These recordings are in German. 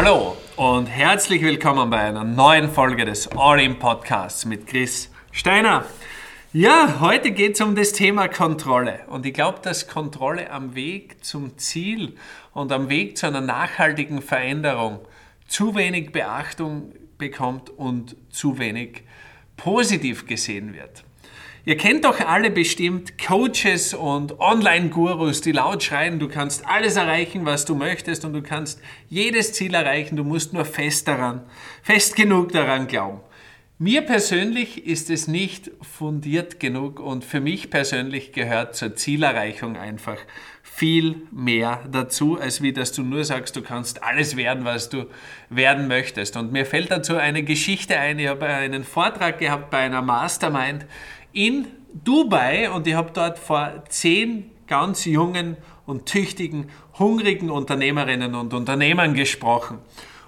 Hallo und herzlich willkommen bei einer neuen Folge des All-In Podcasts mit Chris Steiner. Ja, heute geht es um das Thema Kontrolle. Und ich glaube, dass Kontrolle am Weg zum Ziel und am Weg zu einer nachhaltigen Veränderung zu wenig Beachtung bekommt und zu wenig positiv gesehen wird. Ihr kennt doch alle bestimmt Coaches und Online-Gurus, die laut schreien, du kannst alles erreichen, was du möchtest und du kannst jedes Ziel erreichen, du musst nur fest daran, fest genug daran glauben. Mir persönlich ist es nicht fundiert genug und für mich persönlich gehört zur Zielerreichung einfach viel mehr dazu, als wie dass du nur sagst, du kannst alles werden, was du werden möchtest. Und mir fällt dazu eine Geschichte ein. Ich habe einen Vortrag gehabt bei einer Mastermind in Dubai und ich habe dort vor zehn ganz jungen und tüchtigen, hungrigen Unternehmerinnen und Unternehmern gesprochen.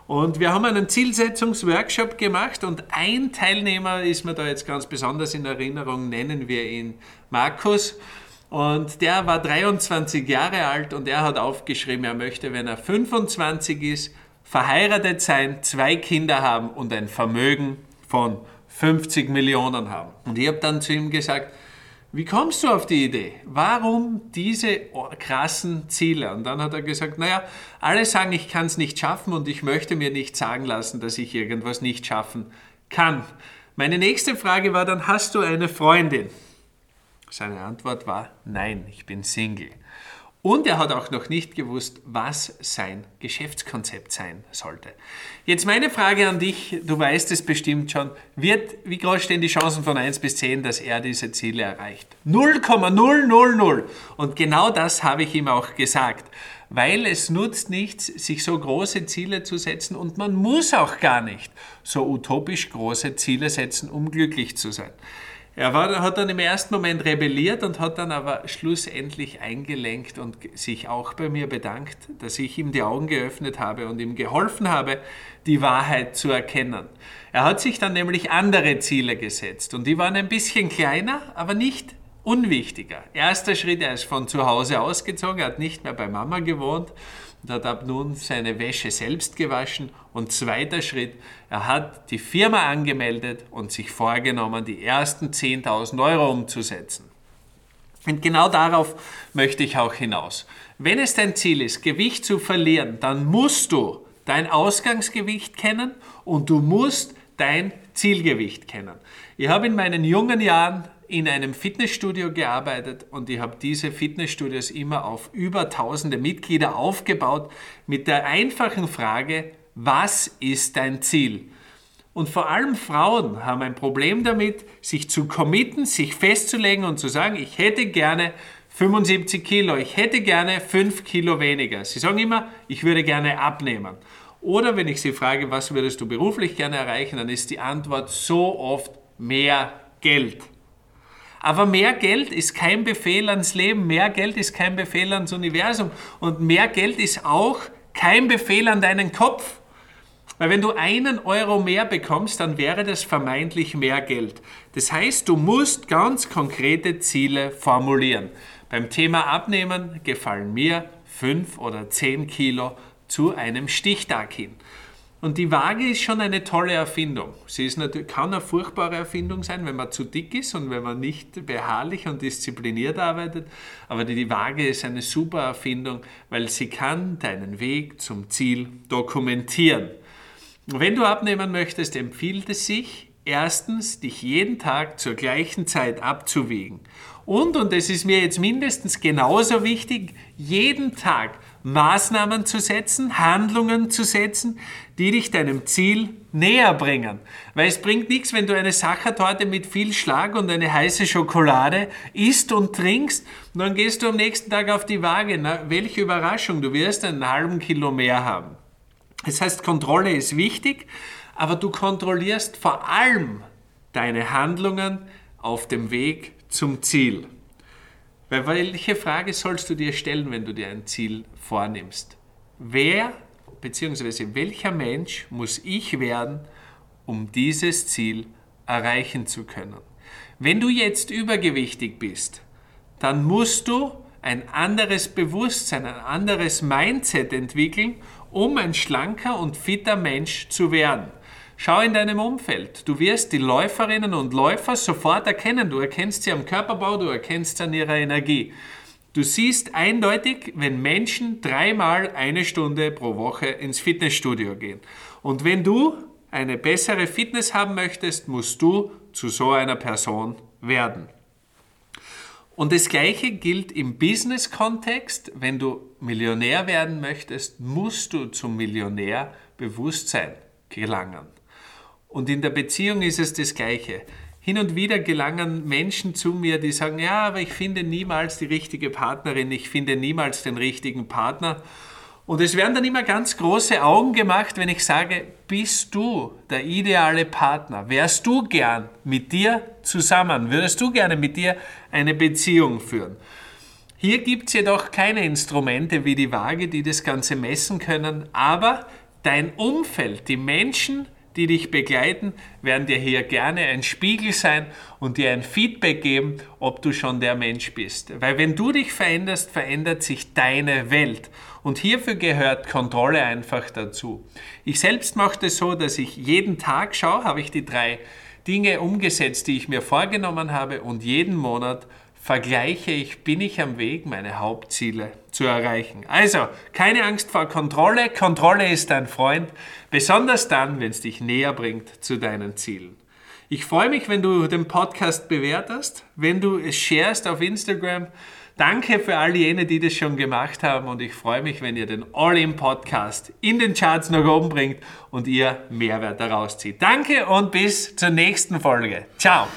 Und wir haben einen Zielsetzungsworkshop gemacht und ein Teilnehmer ist mir da jetzt ganz besonders in Erinnerung, nennen wir ihn Markus. Und der war 23 Jahre alt und er hat aufgeschrieben, er möchte, wenn er 25 ist, verheiratet sein, zwei Kinder haben und ein Vermögen von 50 Millionen haben. Und ich habe dann zu ihm gesagt, wie kommst du auf die Idee? Warum diese krassen Ziele? Und dann hat er gesagt, naja, alle sagen, ich kann es nicht schaffen und ich möchte mir nicht sagen lassen, dass ich irgendwas nicht schaffen kann. Meine nächste Frage war dann, hast du eine Freundin? Seine Antwort war, nein, ich bin Single. Und er hat auch noch nicht gewusst, was sein Geschäftskonzept sein sollte. Jetzt meine Frage an dich, du weißt es bestimmt schon, wird, wie groß stehen die Chancen von 1 bis 10, dass er diese Ziele erreicht? 0,000. Und genau das habe ich ihm auch gesagt, weil es nutzt nichts, sich so große Ziele zu setzen und man muss auch gar nicht so utopisch große Ziele setzen, um glücklich zu sein. Er war, hat dann im ersten Moment rebelliert und hat dann aber schlussendlich eingelenkt und sich auch bei mir bedankt, dass ich ihm die Augen geöffnet habe und ihm geholfen habe, die Wahrheit zu erkennen. Er hat sich dann nämlich andere Ziele gesetzt und die waren ein bisschen kleiner, aber nicht unwichtiger. Erster Schritt, er ist von zu Hause ausgezogen, er hat nicht mehr bei Mama gewohnt und hat nun seine Wäsche selbst gewaschen. Und zweiter Schritt, er hat die Firma angemeldet und sich vorgenommen, die ersten 10.000 Euro umzusetzen. Und genau darauf möchte ich auch hinaus. Wenn es dein Ziel ist, Gewicht zu verlieren, dann musst du dein Ausgangsgewicht kennen und du musst dein Zielgewicht kennen. Ich habe in meinen jungen Jahren in einem Fitnessstudio gearbeitet und ich habe diese Fitnessstudios immer auf über tausende Mitglieder aufgebaut mit der einfachen Frage, was ist dein Ziel? Und vor allem Frauen haben ein Problem damit, sich zu committen, sich festzulegen und zu sagen, ich hätte gerne 75 Kilo, ich hätte gerne 5 Kilo weniger. Sie sagen immer, ich würde gerne abnehmen. Oder wenn ich sie frage, was würdest du beruflich gerne erreichen, dann ist die Antwort so oft mehr Geld. Aber mehr Geld ist kein Befehl ans Leben, mehr Geld ist kein Befehl ans Universum und mehr Geld ist auch kein Befehl an deinen Kopf. Weil wenn du einen Euro mehr bekommst, dann wäre das vermeintlich mehr Geld. Das heißt, du musst ganz konkrete Ziele formulieren. Beim Thema Abnehmen gefallen mir fünf oder zehn Kilo zu einem Stichtag hin. Und die Waage ist schon eine tolle Erfindung. Sie ist natürlich, kann eine furchtbare Erfindung sein, wenn man zu dick ist und wenn man nicht beharrlich und diszipliniert arbeitet. Aber die Waage ist eine super Erfindung, weil sie kann deinen Weg zum Ziel dokumentieren. Wenn du abnehmen möchtest, empfiehlt es sich, erstens, dich jeden Tag zur gleichen Zeit abzuwiegen. Und, und das ist mir jetzt mindestens genauso wichtig, jeden Tag Maßnahmen zu setzen, Handlungen zu setzen, die dich deinem Ziel näher bringen. Weil es bringt nichts, wenn du eine Sachertorte mit viel Schlag und eine heiße Schokolade isst und trinkst und dann gehst du am nächsten Tag auf die Waage. Na, welche Überraschung, du wirst einen halben Kilo mehr haben. Das heißt, Kontrolle ist wichtig, aber du kontrollierst vor allem deine Handlungen auf dem Weg zum Ziel. Weil welche Frage sollst du dir stellen, wenn du dir ein Ziel vornimmst? Wer bzw. welcher Mensch muss ich werden, um dieses Ziel erreichen zu können? Wenn du jetzt übergewichtig bist, dann musst du ein anderes Bewusstsein, ein anderes Mindset entwickeln, um ein schlanker und fitter Mensch zu werden. Schau in deinem Umfeld. Du wirst die Läuferinnen und Läufer sofort erkennen. Du erkennst sie am Körperbau, du erkennst sie an ihrer Energie. Du siehst eindeutig, wenn Menschen dreimal eine Stunde pro Woche ins Fitnessstudio gehen. Und wenn du eine bessere Fitness haben möchtest, musst du zu so einer Person werden. Und das Gleiche gilt im Business-Kontext. Wenn du Millionär werden möchtest, musst du zum Millionärbewusstsein gelangen. Und in der Beziehung ist es das Gleiche. Hin und wieder gelangen Menschen zu mir, die sagen, ja, aber ich finde niemals die richtige Partnerin, ich finde niemals den richtigen Partner. Und es werden dann immer ganz große Augen gemacht, wenn ich sage, bist du der ideale Partner? Wärst du gern mit dir zusammen? Würdest du gerne mit dir eine Beziehung führen? Hier gibt es jedoch keine Instrumente wie die Waage, die das Ganze messen können, aber dein Umfeld, die Menschen, die dich begleiten, werden dir hier gerne ein Spiegel sein und dir ein Feedback geben, ob du schon der Mensch bist. Weil wenn du dich veränderst, verändert sich deine Welt. Und hierfür gehört Kontrolle einfach dazu. Ich selbst mache das so, dass ich jeden Tag schaue, habe ich die drei Dinge umgesetzt, die ich mir vorgenommen habe und jeden Monat vergleiche ich, bin ich am Weg, meine Hauptziele zu erreichen. Also, keine Angst vor Kontrolle. Kontrolle ist dein Freund, besonders dann, wenn es dich näher bringt zu deinen Zielen. Ich freue mich, wenn du den Podcast bewertest, wenn du es sharest auf Instagram. Danke für all jene, die das schon gemacht haben und ich freue mich, wenn ihr den All-In-Podcast in den Charts nach oben bringt und ihr Mehrwert daraus zieht. Danke und bis zur nächsten Folge. Ciao!